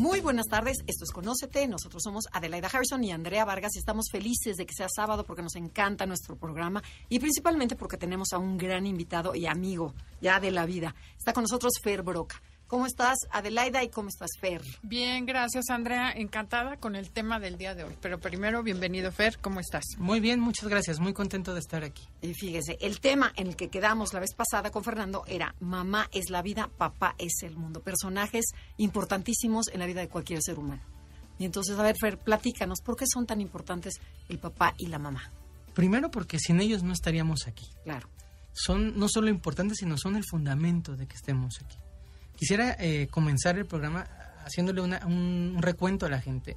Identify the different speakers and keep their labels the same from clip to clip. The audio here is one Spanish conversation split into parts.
Speaker 1: Muy buenas tardes, esto es Conócete, nosotros somos Adelaida Harrison y Andrea Vargas y estamos felices de que sea sábado porque nos encanta nuestro programa y principalmente porque tenemos a un gran invitado y amigo ya de la vida. Está con nosotros Fer Broca. ¿Cómo estás, Adelaida, y cómo estás, Fer?
Speaker 2: Bien, gracias, Andrea. Encantada con el tema del día de hoy. Pero primero, bienvenido, Fer. ¿Cómo estás?
Speaker 3: Muy bien, muchas gracias. Muy contento de estar aquí.
Speaker 1: Y fíjese, el tema en el que quedamos la vez pasada con Fernando era Mamá es la vida, papá es el mundo. Personajes importantísimos en la vida de cualquier ser humano. Y entonces, a ver, Fer, platícanos, ¿por qué son tan importantes el papá y la mamá?
Speaker 3: Primero porque sin ellos no estaríamos aquí.
Speaker 1: Claro.
Speaker 3: Son no solo importantes, sino son el fundamento de que estemos aquí. Quisiera eh, comenzar el programa haciéndole un recuento a la gente.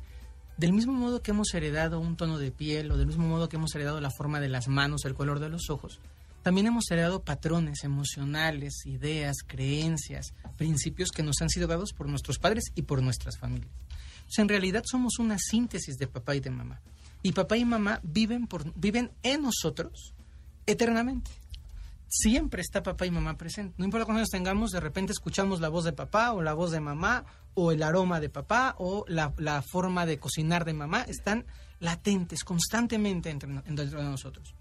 Speaker 3: Del mismo modo que hemos heredado un tono de piel o del mismo modo que hemos heredado la forma de las manos, el color de los ojos, también hemos heredado patrones emocionales, ideas, creencias, principios que nos han sido dados por nuestros padres y por nuestras familias. en realidad somos una síntesis de papá y de mamá. Y papá y mamá viven, por, viven en nosotros eternamente siempre está papá y mamá presentes. No importa cuántos tengamos, de repente escuchamos la voz de papá o la voz de mamá o el aroma de papá o la, forma de cocinar de mamá. Están latentes constantemente entre, dentro de nosotros.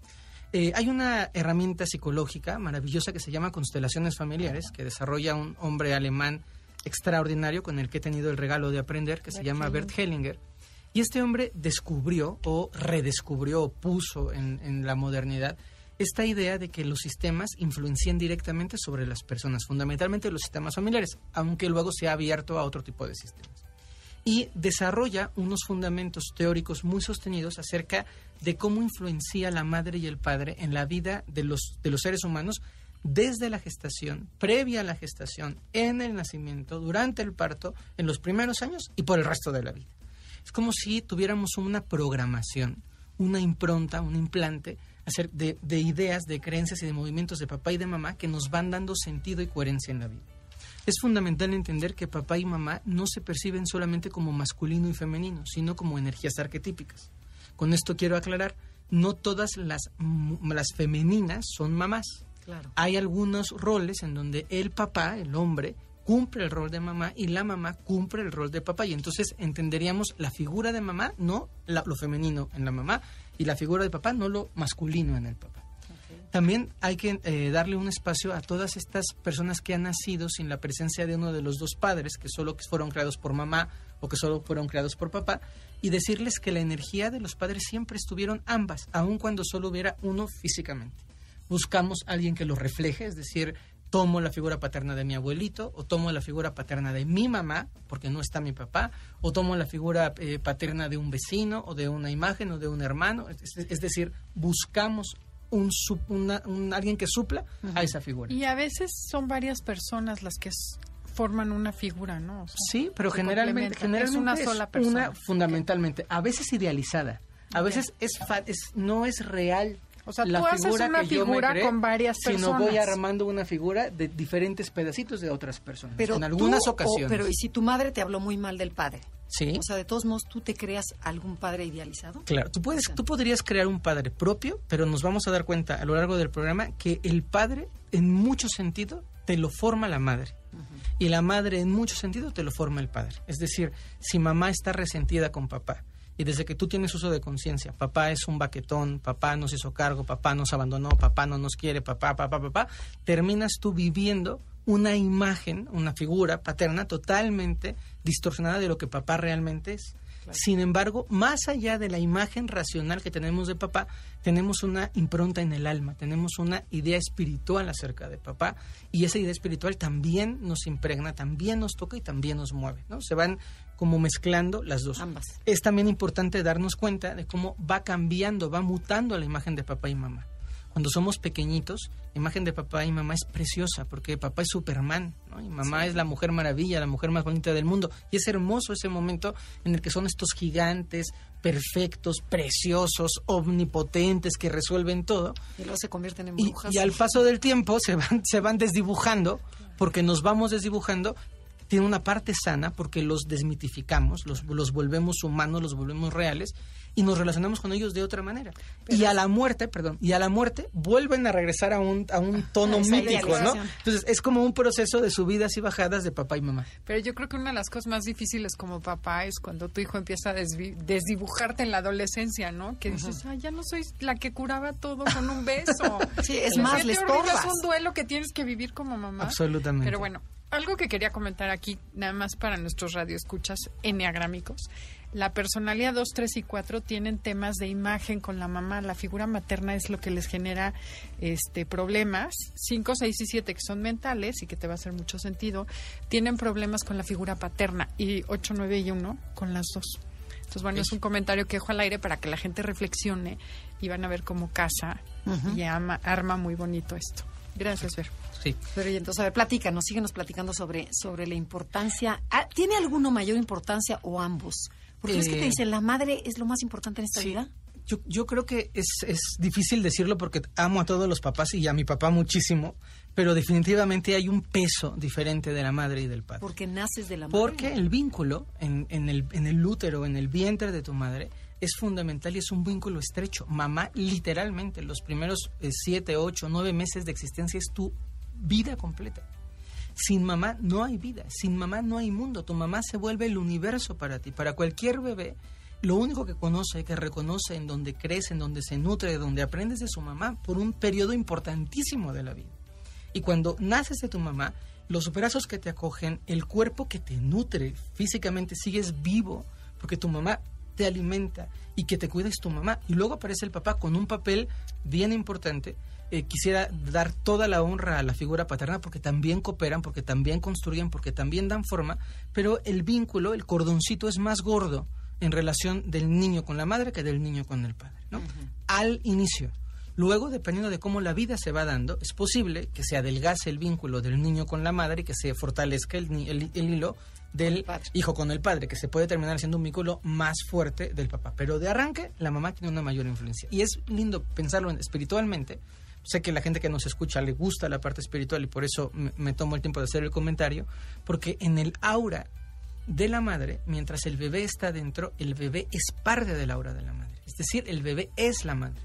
Speaker 3: Eh, hay una herramienta psicológica maravillosa que se llama constelaciones familiares, que desarrolla un hombre alemán extraordinario con el que he tenido el regalo de aprender, que se llama Bert Hellinger. Y este hombre descubrió o redescubrió o puso en la modernidad esta idea de que los sistemas influencian directamente sobre las personas, fundamentalmente los sistemas familiares, aunque luego se ha abierto a otro tipo de sistemas. Y desarrolla unos fundamentos teóricos muy sostenidos acerca de cómo influencia la madre y el padre en la vida de los, de los seres humanos desde la gestación, previa a la gestación, en el nacimiento, durante el parto, en los primeros años y por el resto de la vida. Es como si tuviéramos una programación, una impronta, un implante de, de ideas, de creencias y de movimientos de papá y de mamá que nos van dando sentido y coherencia en la vida. Es fundamental entender que papá y mamá no se perciben solamente como masculino y femenino, sino como energías arquetípicas. Con esto quiero aclarar, no todas las, las femeninas son mamás.
Speaker 1: Claro.
Speaker 3: Hay algunos roles en donde el papá, el hombre, cumple el rol de mamá y la mamá cumple el rol de papá. Y entonces entenderíamos la figura de mamá, no lo femenino en la mamá, y la figura de papá, no lo masculino en el papá. También hay que eh, darle un espacio a todas estas personas que han nacido sin la presencia de uno de los dos padres, que solo fueron creados por mamá o que solo fueron creados por papá, y decirles que la energía de los padres siempre estuvieron ambas, aun cuando solo hubiera uno físicamente. Buscamos a alguien que lo refleje, es decir, tomo la figura paterna de mi abuelito, o tomo la figura paterna de mi mamá, porque no está mi papá, o tomo la figura eh, paterna de un vecino, o de una imagen, o de un hermano. Es, decir, buscamos un, un, alguien que supla a esa figura.
Speaker 2: Y a veces son varias personas las que forman una figura, ¿no?
Speaker 3: sí, pero generalmente, generalmente es una sola persona. Una fundamentalmente, a veces idealizada, a veces es, es no es real
Speaker 2: o sea, la tú haces una figura con varias personas.
Speaker 3: Sino voy armando una figura de diferentes pedacitos de otras personas. Pero en algunas ocasiones.
Speaker 1: pero ¿y si tu madre te habló muy mal del padre?
Speaker 3: Sí.
Speaker 1: O sea, de todos modos, ¿tú te creas algún padre idealizado?
Speaker 3: Claro, tú, puedes, tú podrías crear un padre propio, pero nos vamos a dar cuenta a lo largo del programa que el padre, en mucho sentido, te lo forma la madre. Y la madre, en mucho sentido, te lo forma el padre. Es decir, si mamá está resentida con papá, y desde que tú tienes uso de conciencia, papá es un baquetón, papá nos hizo cargo, papá nos abandonó, papá no nos quiere, papá, papá, papá, terminas tú viviendo una imagen, una figura paterna totalmente distorsionada de lo que papá realmente es. Sin embargo, más allá de la imagen racional que tenemos de papá, tenemos una impronta en el alma, tenemos una idea espiritual acerca de papá y esa idea espiritual también nos impregna, también nos toca y también nos mueve, ¿no? Se van como mezclando las dos.
Speaker 1: Ambas.
Speaker 3: Es también importante darnos cuenta de cómo va cambiando, va mutando la imagen de papá y mamá. Cuando somos pequeñitos, la imagen de papá y mamá es preciosa, porque papá es Superman, ¿no? y mamá es la mujer maravilla, la mujer más bonita del mundo. Y es hermoso ese momento en el que son estos gigantes, perfectos, preciosos, omnipotentes, que resuelven todo.
Speaker 1: Y luego se convierten en
Speaker 3: Y,
Speaker 1: brujas.
Speaker 3: y al paso del tiempo se van, se van desdibujando, porque nos vamos desdibujando. Tiene una parte sana porque los desmitificamos, los, los volvemos humanos, los volvemos reales y nos relacionamos con ellos de otra manera. y a la muerte, perdón, y a la muerte vuelven a regresar a un, a un tono mítico, ¿no? Entonces es como un proceso de subidas y bajadas de papá y mamá.
Speaker 2: Pero yo creo que una de las cosas más difíciles como papá es cuando tu hijo empieza a desvi- desdibujarte en la adolescencia, ¿no? Que dices, ah, ya no soy la que curaba todo con un beso.
Speaker 1: Sí, es más,
Speaker 2: siente
Speaker 1: le
Speaker 2: horrible,
Speaker 1: estorbas.
Speaker 2: Es un duelo que tienes que vivir como mamá.
Speaker 3: Absolutamente.
Speaker 2: Pero bueno, algo que quería comentar aquí, nada más para nuestros radioescuchas enneagrámicos. La personalidad 2, 3 y 4 tienen temas de imagen con la mamá. La figura materna es lo que les genera este problemas. 5, 6 y 7, que son mentales y que te va a hacer mucho sentido, tienen problemas con la figura paterna. Y 8, 9 y 1 con las dos. Entonces, bueno, es un comentario que dejo al aire para que la gente reflexione y van a ver cómo casa y ama, arma muy bonito esto. Gracias, Ver.
Speaker 3: Sí.
Speaker 1: Pero y entonces, a ver, platícanos, síguenos platicando sobre, sobre la importancia. Ah, ¿Tiene alguno mayor importancia o ambos? Porque es que te
Speaker 3: Eh,
Speaker 1: dicen, la madre es lo más importante en esta
Speaker 3: Sí.
Speaker 1: vida.
Speaker 3: Yo, yo creo que es, es difícil decirlo porque amo a todos los papás y a mi papá muchísimo, pero definitivamente hay un peso diferente de la madre y del padre.
Speaker 1: Porque naces de la madre.
Speaker 3: Porque el vínculo en, en el, en el útero, en el vientre de tu madre, es fundamental y es un vínculo estrecho. Mamá, literalmente, los primeros eh, siete, ocho, nueve meses de existencia es tu vida completa. Sin mamá no hay vida, sin mamá no hay mundo. Tu mamá se vuelve el universo para ti. Para cualquier bebé, lo único que conoce, que reconoce en donde crece, en donde se nutre, donde aprendes de su mamá por un periodo importantísimo de la vida. Y cuando naces de tu mamá, los brazos que te acogen, el cuerpo que te nutre físicamente, sigues vivo, porque tu mamá te alimenta y que te cuida es tu mamá. Y luego aparece el papá con un papel bien importante. Eh, quisiera dar toda la honra a la figura paterna porque también cooperan, porque también construyen, porque también dan forma, pero el vínculo, el cordoncito es más gordo en relación del niño con la madre que del niño con el padre, ¿no? Al inicio. Luego, dependiendo de cómo la vida se va dando, es posible que se adelgace el vínculo del niño con la madre y que se fortalezca el, el- el hilo del hijo con el padre, que se puede terminar siendo un vínculo más fuerte del papá. Pero de arranque, la mamá tiene una mayor influencia. Y es lindo pensarlo en- espiritualmente. Sé que la gente que nos escucha le gusta la parte espiritual y por eso me, me tomo el tiempo de hacer el comentario, porque en el aura de la madre, mientras el bebé está dentro, el bebé es parte del aura de la madre. Es decir, el bebé es la madre.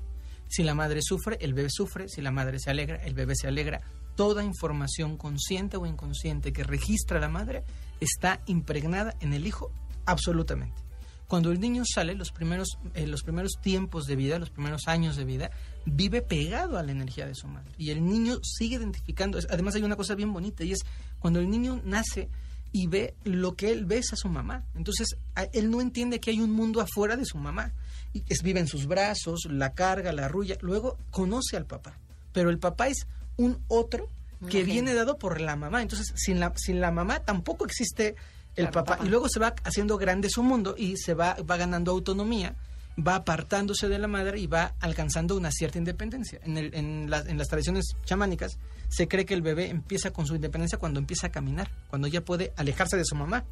Speaker 3: Si la madre sufre, el bebé sufre. Si la madre se alegra, el bebé se alegra. Toda información consciente o inconsciente que registra la madre está impregnada en el hijo absolutamente. Cuando el niño sale, los primeros, eh, los primeros tiempos de vida, los primeros años de vida, vive pegado a la energía de su madre. Y el niño sigue identificando. Además hay una cosa bien bonita y es cuando el niño nace y ve lo que él ve es a su mamá. Entonces él no entiende que hay un mundo afuera de su mamá. Y es, vive en sus brazos, la carga, la arrulla. Luego conoce al papá. Pero el papá es un otro que viene dado por la mamá. Entonces sin la, sin la mamá tampoco existe el
Speaker 1: Claro,
Speaker 3: papá.
Speaker 1: papá.
Speaker 3: Y luego se va haciendo grande su mundo y se va, va ganando autonomía, va apartándose de la madre y va alcanzando una cierta independencia. En, el- en, las- en las tradiciones chamánicas se cree que el bebé empieza con su independencia cuando empieza a caminar, cuando ya puede alejarse de su mamá.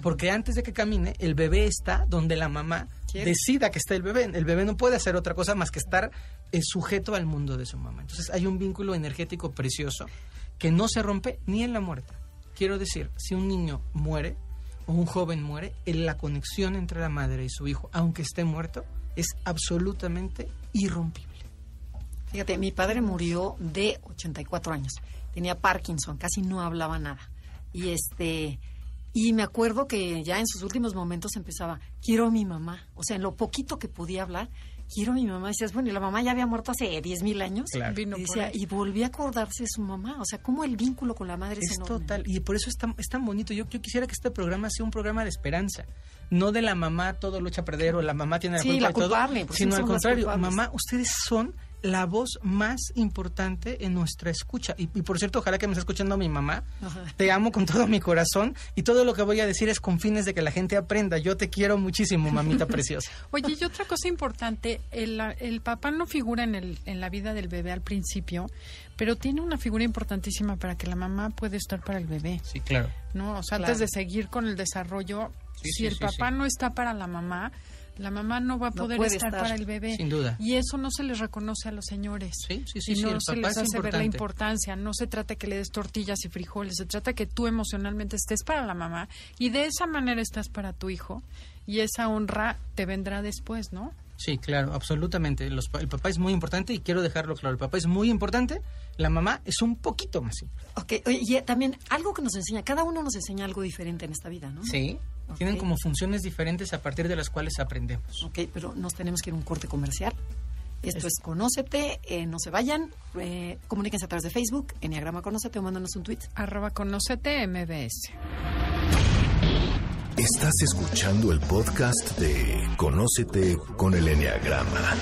Speaker 3: Porque antes de que camine, el bebé está donde la mamá
Speaker 1: Quiere.
Speaker 3: decida que está el bebé. El bebé no puede hacer otra cosa más que estar eh, sujeto al mundo de su mamá. Entonces hay un vínculo energético precioso que no se rompe ni en la muerte. Quiero decir, si un niño muere o un joven muere, la conexión entre la madre y su hijo, aunque esté muerto, es absolutamente irrompible.
Speaker 1: Fíjate, mi padre murió de 84 años. Tenía Parkinson, casi no hablaba nada. Y este y me acuerdo que ya en sus últimos momentos empezaba, quiero a mi mamá. O sea, en lo poquito que podía hablar, quiero a mi mamá. Y decías, bueno, y la mamá ya había muerto hace 10 mil años.
Speaker 3: Claro.
Speaker 2: Vino
Speaker 1: Y, decía, y volví a acordarse de su mamá. O sea, cómo el vínculo con la madre es,
Speaker 3: Es
Speaker 1: enorme.
Speaker 3: total, y por eso es tan, es tan bonito. Yo, yo quisiera que este programa sea un programa de esperanza, no de la mamá todo lo echa a perder o la mamá tiene la
Speaker 1: Sí,
Speaker 3: culpa
Speaker 1: la
Speaker 3: de todo,
Speaker 1: culpable,
Speaker 3: sino al contrario, mamá, ustedes son la voz más importante en nuestra escucha. Y, y por cierto, ojalá que me esté escuchando mi mamá.
Speaker 1: Ajá.
Speaker 3: Te amo con todo mi corazón y todo lo que voy a decir es con fines de que la gente aprenda. Yo te quiero muchísimo, mamita preciosa.
Speaker 2: Oye, y otra cosa importante, el, el papá no figura en, el, en la vida del bebé al principio, pero tiene una figura importantísima para que la mamá pueda estar para el bebé,
Speaker 3: Sí, claro.
Speaker 2: ¿no? O sea,
Speaker 1: Claro.
Speaker 2: antes de seguir con el desarrollo,
Speaker 3: Sí,
Speaker 2: si
Speaker 3: sí,
Speaker 2: el
Speaker 3: sí,
Speaker 2: papá
Speaker 3: sí.
Speaker 2: no está para la mamá, la mamá no va a poder estar,
Speaker 1: estar.
Speaker 2: para el bebé.
Speaker 3: Sin duda.
Speaker 2: Y eso no se les reconoce a los señores.
Speaker 3: Sí, sí, sí,
Speaker 2: y
Speaker 3: sí,
Speaker 2: no
Speaker 3: el
Speaker 2: se
Speaker 3: papá
Speaker 2: les
Speaker 3: es
Speaker 2: hace ver la importancia. No se trata que le des tortillas y frijoles, se trata que tú emocionalmente estés para la mamá y de esa manera estás para tu hijo y esa honra te vendrá después, ¿no?
Speaker 3: Sí, claro, absolutamente. Los pa- el papá es muy importante y quiero dejarlo claro. El papá es muy importante, la mamá es un poquito más importante.
Speaker 1: Ok, oye, y eh, también algo que nos enseña, cada uno nos enseña algo diferente en esta vida, ¿no?
Speaker 3: Sí. Tienen como funciones diferentes a partir de las cuales aprendemos.
Speaker 1: Ok, pero nos tenemos que ir a un corte comercial. Esto es,
Speaker 3: Es-
Speaker 1: Conócete, eh, no se vayan, eh, comuníquense a través de Facebook, Enneagrama Conócete o mándanos un tweet.
Speaker 2: Arroba conócete MBS.
Speaker 4: Estás escuchando el podcast de Conócete con el Enneagrama.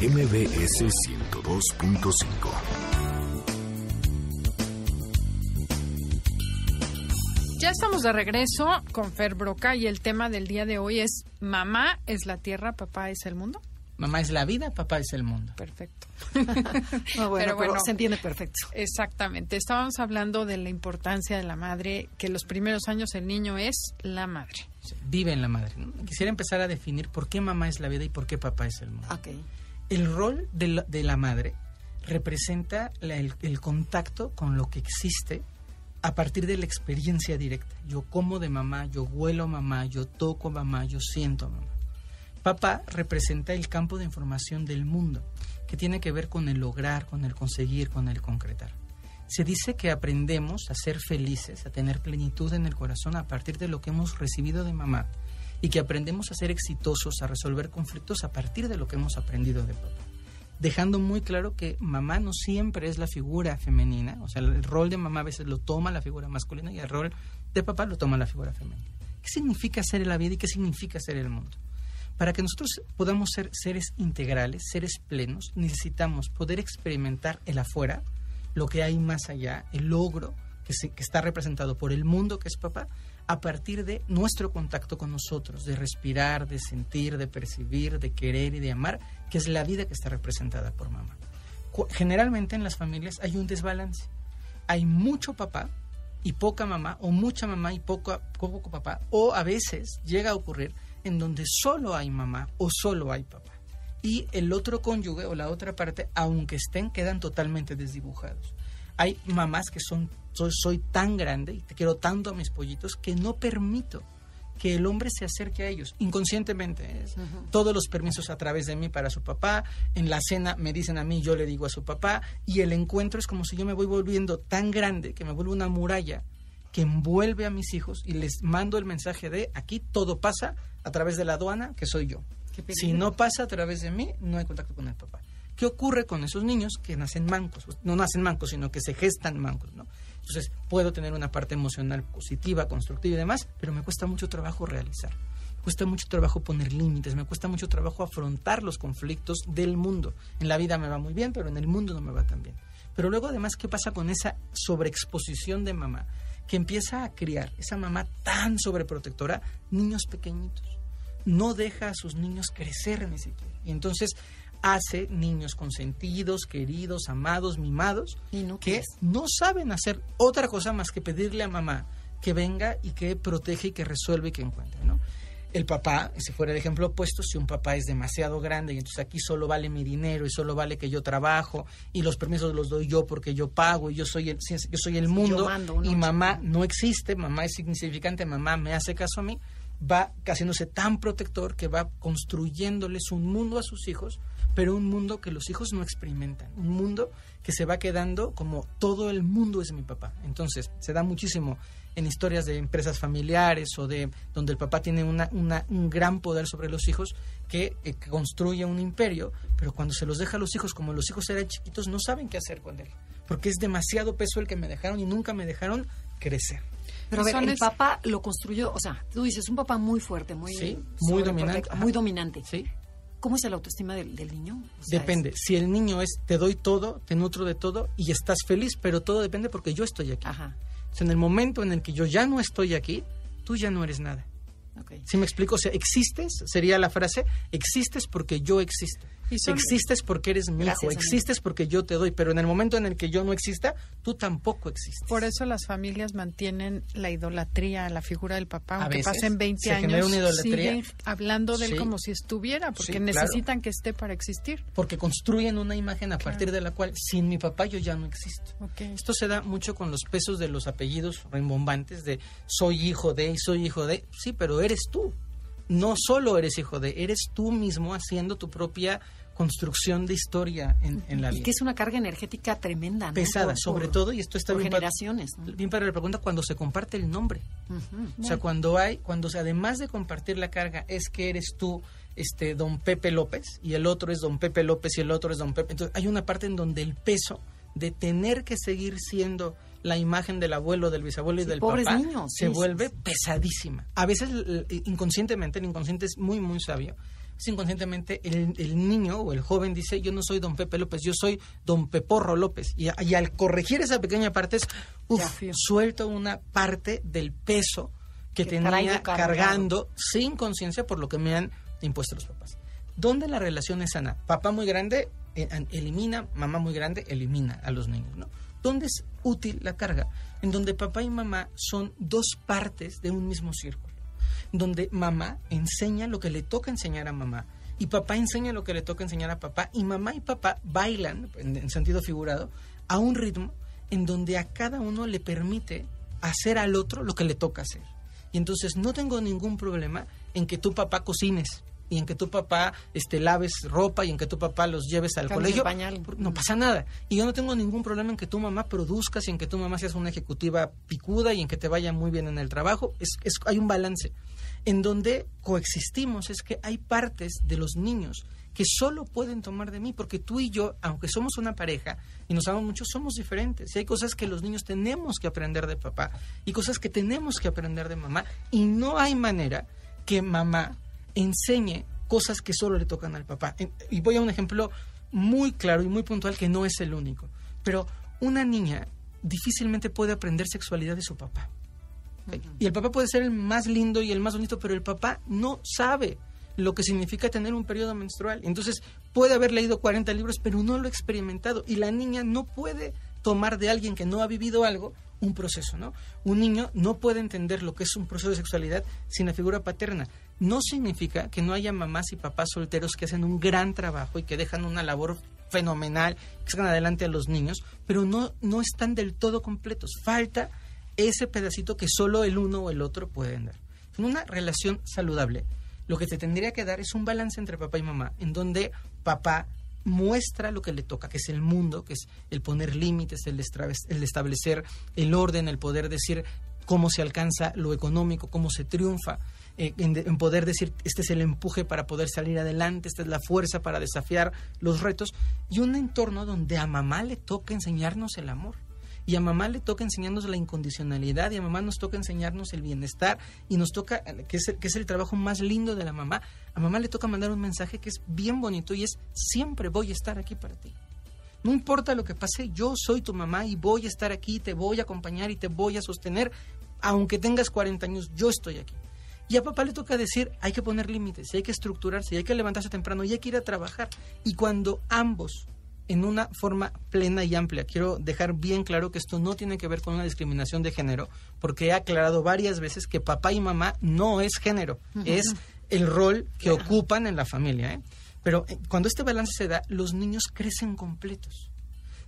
Speaker 4: MBS 102.5.
Speaker 2: Ya estamos de regreso con Fer Broca y el tema del día de hoy es mamá es la tierra, papá es el mundo.
Speaker 3: Mamá es la vida, papá es el mundo.
Speaker 2: Perfecto.
Speaker 1: No, bueno,
Speaker 2: Pero
Speaker 1: pero,
Speaker 2: bueno.
Speaker 1: se entiende perfecto.
Speaker 2: Exactamente. Estábamos hablando de la importancia de la madre, que los primeros años el niño es la madre.
Speaker 3: Sí, Vive en la madre. ¿no? Quisiera empezar a definir por qué mamá es la vida y por qué papá es el mundo.
Speaker 1: Ok.
Speaker 3: El rol de la, de la madre representa la- el, el contacto con lo que existe a partir de la experiencia directa. Yo como de mamá, yo huelo a mamá, yo toco a mamá, yo siento a mamá. Papá representa el campo de información del mundo, que tiene que ver con el lograr, con el conseguir, con el concretar. Se dice que aprendemos a ser felices, a tener plenitud en el corazón a partir de lo que hemos recibido de mamá y que aprendemos a ser exitosos, a resolver conflictos a partir de lo que hemos aprendido de papá. Dejando muy claro que mamá no siempre es la figura femenina, o sea, el rol de mamá a veces lo toma la figura masculina y el rol de papá lo toma la figura femenina. ¿Qué significa ser la vida y qué significa ser el mundo? Para que nosotros podamos ser seres integrales, seres plenos, necesitamos poder experimentar el afuera, lo que hay más allá, el logro que, se- que está representado por el mundo que es papá, a partir de nuestro contacto con nosotros, de respirar, de sentir, de percibir, de querer y de amar, que es la vida que está representada por mamá. Generalmente en las familias hay un desbalance. Hay mucho papá y poca mamá, o mucha mamá y poco, poco papá, o a veces llega a ocurrir en donde solo hay mamá o solo hay papá. Y el otro cónyuge o la otra parte, aunque estén, quedan totalmente desdibujados. Hay mamás que son, soy, soy tan grande y te quiero tanto a mis pollitos que no permito que el hombre se acerque a ellos inconscientemente. Es todos los permisos a través de mí para su papá, en la cena me dicen a mí, yo le digo a su papá, y el encuentro es como si yo me voy volviendo tan grande que me vuelve una muralla que envuelve a mis hijos y les mando el mensaje de aquí todo pasa a través de la aduana, que soy yo. Si no pasa a través de mí, no hay contacto con el papá. ¿Qué ocurre con esos niños que nacen mancos? No nacen mancos, sino que se gestan mancos, ¿no? Entonces, puedo tener una parte emocional positiva, constructiva y demás, pero me cuesta mucho trabajo realizar. Me cuesta mucho trabajo poner límites, me cuesta mucho trabajo afrontar los conflictos del mundo. En la vida me va muy bien, pero en el mundo no me va tan bien. Pero luego, además, ¿qué pasa con esa sobreexposición de mamá? Que empieza a criar esa mamá tan sobreprotectora, niños pequeñitos no deja a sus niños crecer ni siquiera. Y entonces hace niños consentidos, queridos, amados, mimados, que
Speaker 1: Inútiles.
Speaker 3: no saben hacer otra cosa más que pedirle a mamá que venga y que protege y que resuelve y que encuentre, ¿no? El papá, si fuera el ejemplo opuesto, si un papá es demasiado grande y entonces aquí solo vale mi dinero y solo vale que yo trabajo y los permisos los doy yo porque yo pago y yo soy el, yo soy el mundo
Speaker 1: mando,
Speaker 3: y mamá no existe, mamá es insignificante, mamá me hace caso a mí, va haciéndose tan protector que va construyéndoles un mundo a sus hijos, pero un mundo que los hijos no experimentan, un mundo que se va quedando como todo el mundo es mi papá. Entonces, se da muchísimo en historias de empresas familiares o de donde el papá tiene una, una- un gran poder sobre los hijos que, eh, que construye un imperio, pero cuando se los deja a los hijos, como los hijos eran chiquitos, no saben qué hacer con él, porque es demasiado peso el que me dejaron y nunca me dejaron crecer.
Speaker 1: Pero a ver, el papá lo construyó, o sea, tú dices, un papá muy fuerte, muy,
Speaker 3: Sí, muy
Speaker 1: sobreprotect-
Speaker 3: dominante.
Speaker 1: Muy dominante.
Speaker 3: ¿Sí?
Speaker 1: ¿Cómo es la autoestima del, del niño? O sea,
Speaker 3: Depende. Si el niño es te doy todo, te nutro de todo y estás feliz, pero todo depende porque yo estoy aquí.
Speaker 1: es- Ajá,
Speaker 3: sea, en el momento en el que yo ya no estoy aquí, tú ya no eres nada.
Speaker 1: ok.
Speaker 3: ¿Sí me explico? O sea, existes, sería la frase, existes porque yo existo.
Speaker 2: Son-
Speaker 3: Existes porque eres mi
Speaker 1: Gracias,
Speaker 3: hijo,
Speaker 1: amigo.
Speaker 3: existes porque yo te doy, pero en el momento en el que yo no exista, tú tampoco existes.
Speaker 2: Por eso las familias mantienen la idolatría a la figura del papá, aunque
Speaker 3: veces
Speaker 2: pasen 20
Speaker 3: se genera
Speaker 2: años,
Speaker 3: una idolatría.
Speaker 2: siguen hablando de él
Speaker 3: Sí.
Speaker 2: como si estuviera, porque
Speaker 3: Sí, claro.
Speaker 2: necesitan que esté para existir.
Speaker 3: Porque construyen una imagen a partir de la cual, sin mi papá, yo ya no existo. Esto se da mucho con los pesos de los apellidos rimbombantes de soy hijo de y soy hijo de. Sí, pero eres tú. No solo eres hijo de, eres tú mismo haciendo tu propia construcción de historia en, en la
Speaker 1: Y
Speaker 3: vida.
Speaker 1: que es una carga energética tremenda, ¿no?
Speaker 3: Pesada,
Speaker 1: Por-
Speaker 3: sobre
Speaker 1: por-
Speaker 3: todo, y esto está
Speaker 1: por
Speaker 3: bien,
Speaker 1: generaciones, ¿no?
Speaker 3: bien para la pregunta, cuando se comparte el nombre. O sea, cuando hay, cuando o sea, además de compartir la carga, es que eres tú, este, don Pepe López, y el otro es don Pepe López y el otro es don Pepe. Entonces, hay una parte en donde el peso de tener que seguir siendo la imagen del abuelo, del bisabuelo y
Speaker 1: Sí,
Speaker 3: del papá
Speaker 1: niños,
Speaker 3: se
Speaker 1: sí,
Speaker 3: vuelve
Speaker 1: sí,
Speaker 3: pesadísima. A veces, inconscientemente, el inconsciente es muy, muy sabio. Es inconscientemente el, el niño o el joven dice, yo no soy don Pepe López, yo soy don Peporro López. Y, al corregir esa pequeña parte es, uf,
Speaker 2: Ya, fío.
Speaker 3: suelto una parte del peso que,
Speaker 1: Que
Speaker 3: tenía cargando sin conciencia por lo que me han impuesto los papás. ¿Dónde la relación es sana? Papá muy grande eh, elimina, mamá muy grande elimina a los niños, ¿no? ¿Dónde es útil la carga? En donde papá y mamá son dos partes de un mismo círculo. Donde mamá enseña lo que le toca enseñar a mamá y papá enseña lo que le toca enseñar a papá y mamá y papá bailan, en, en sentido figurado, a un ritmo en donde a cada uno le permite hacer al otro lo que le toca hacer. Y entonces no tengo ningún problema en que tu papá cocines y en que tu papá este, laves ropa y en que tu papá los lleves al colegio.
Speaker 1: pañal.
Speaker 3: No pasa nada. Y yo no tengo ningún problema en que tu mamá produzcas y en que tu mamá seas una ejecutiva picuda y en que te vaya muy bien en el trabajo. Es, es- hay un balance. En donde coexistimos es que hay partes de los niños que solo pueden tomar de mí, porque tú y yo, aunque somos una pareja y nos amamos mucho, somos diferentes. Y hay cosas que los niños tenemos que aprender de papá y cosas que tenemos que aprender de mamá. Y no hay manera que mamá enseñe cosas que solo le tocan al papá. Y voy a un ejemplo muy claro y muy puntual que no es el único. Pero una niña difícilmente puede aprender sexualidad de su papá. Y el papá puede ser el más lindo y el más bonito, pero el papá no sabe lo que significa tener un periodo menstrual. Entonces puede haber leído 40 libros, pero no lo ha experimentado. Y la niña no puede tomar de alguien que no ha vivido algo un proceso, ¿no? Un niño no puede entender lo que es un proceso de sexualidad sin la figura paterna. No significa que no haya mamás y papás solteros que hacen un gran trabajo y que dejan una labor fenomenal, que sacan adelante a los niños, pero no, no están del todo completos. Falta ese pedacito que solo el uno o el otro pueden dar. En una relación saludable, lo que te tendría que dar es un balance entre papá y mamá, en donde papá muestra lo que le toca, que es el mundo, que es el poner límites, el, establecer el orden, el poder decir cómo se alcanza lo económico, cómo se triunfa, eh, en, en poder decir este es el empuje para poder salir adelante, esta es la fuerza para desafiar los retos, y un entorno donde a mamá le toca enseñarnos el amor. Y a mamá le toca enseñarnos la incondicionalidad y a mamá nos toca enseñarnos el bienestar y nos toca, que es, que es el trabajo más lindo de la mamá, a mamá le toca mandar un mensaje que es bien bonito y es siempre voy a estar aquí para ti. No importa lo que pase, yo soy tu mamá y voy a estar aquí, te voy a acompañar y te voy a sostener, aunque tengas 40 años, yo estoy aquí. Y a papá le toca decir, hay que poner límites, hay que estructurarse, hay que levantarse temprano, y hay que ir a trabajar. Y cuando ambos, en una forma plena y amplia, quiero dejar bien claro que esto no tiene que ver con una discriminación de género, porque he aclarado varias veces que papá y mamá no es género, es el rol que ocupan en la familia. ¿eh? Pero eh, cuando este balance se da, los niños crecen completos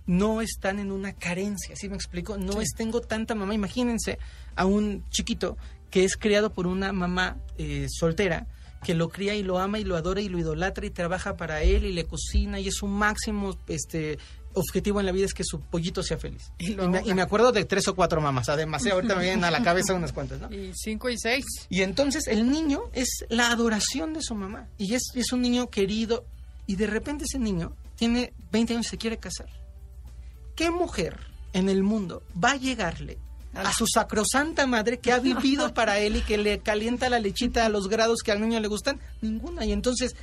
Speaker 3: no están en una carencia, ¿sí me explico? No es tengo tanta mamá, imagínense a un chiquito que es criado por una mamá eh, soltera que lo cría y lo ama y lo adora y lo idolatra y trabaja para él y le cocina y es su máximo este objetivo en la vida es que su pollito sea feliz.
Speaker 2: Y
Speaker 3: me,
Speaker 2: ahoga.
Speaker 3: y me acuerdo de tres o cuatro mamás, además, ¿eh? ahorita me vienen a la cabeza unas cuantas, ¿no?
Speaker 2: Y cinco y seis.
Speaker 3: Y entonces el niño es la adoración de su mamá. Y es, es un niño querido. Y de repente ese niño tiene 20 años y se quiere casar. ¿Qué mujer en el mundo va a llegarle a su sacrosanta madre que ha vivido para él y que le calienta la lechita a los grados que al niño le gustan? Ninguna. Y entonces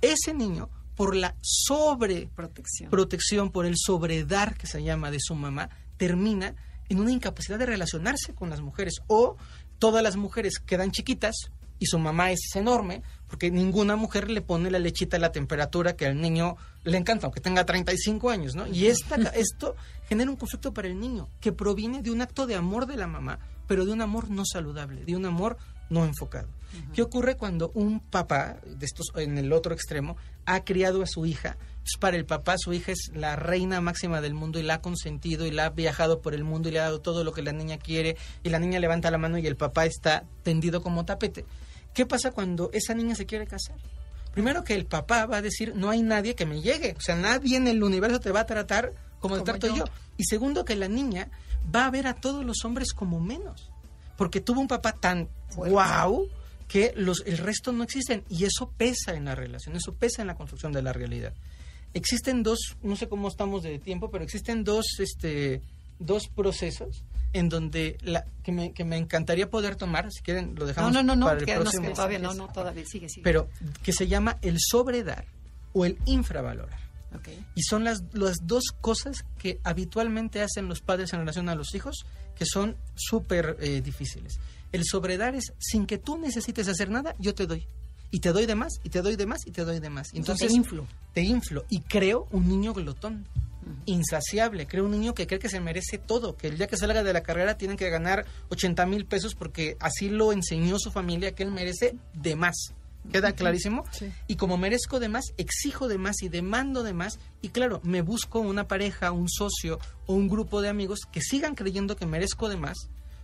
Speaker 3: ese niño, por la sobre
Speaker 1: Protección.
Speaker 3: protección, por el sobredar que se llama de su mamá, termina en una incapacidad de relacionarse con las mujeres. O todas las mujeres quedan chiquitas y su mamá es enorme, porque ninguna mujer le pone la lechita a la temperatura que al niño le encanta, aunque tenga 35 años, ¿no? Y esta, esto genera un conflicto para el niño, que proviene de un acto de amor de la mamá, pero de un amor no saludable, de un amor no enfocado. ¿Qué ocurre cuando un papá, de estos en el otro extremo, ha criado a su hija? Pues para el papá su hija es la reina máxima del mundo y la ha consentido y la ha viajado por el mundo y le ha dado todo lo que la niña quiere y la niña levanta la mano y el papá está tendido como tapete. ¿Qué pasa cuando esa niña se quiere casar? Primero que el papá va a decir, no hay nadie que me llegue, o sea, nadie en el universo te va a tratar como te trato
Speaker 2: yo.
Speaker 3: yo. Y segundo que la niña va a ver a todos los hombres como menos, porque tuvo un papá tan guau que los, el resto no existen y eso pesa en la relación, eso pesa en la construcción de la realidad. Existen dos, no sé cómo estamos de tiempo, pero existen dos, este, dos procesos en donde la, que, me, que me encantaría poder tomar, si quieren lo dejamos
Speaker 1: no, no, no,
Speaker 3: para el próximo.
Speaker 1: que todavía no, no, todavía sigue, sigue.
Speaker 3: Pero que se llama el sobredar o el infravalorar.
Speaker 1: Ok.
Speaker 3: Y son las, las dos cosas que habitualmente hacen los padres en relación a los hijos que son súper eh, difíciles. El sobredar es sin que tú necesites hacer nada, yo te doy. Y te doy de más, y te doy de más, y te doy de más. Entonces,
Speaker 1: te inflo.
Speaker 3: Te inflo. Y creo un niño glotón, insaciable. Creo un niño que cree que se merece todo. Que el día que salga de la carrera tiene que ganar 80 mil pesos porque así lo enseñó su familia, que él merece de más. ¿Queda clarísimo?
Speaker 2: Sí.
Speaker 3: Y como merezco de más, exijo de más y demando de más. Y claro, me busco una pareja, un socio o un grupo de amigos que sigan creyendo que merezco de más,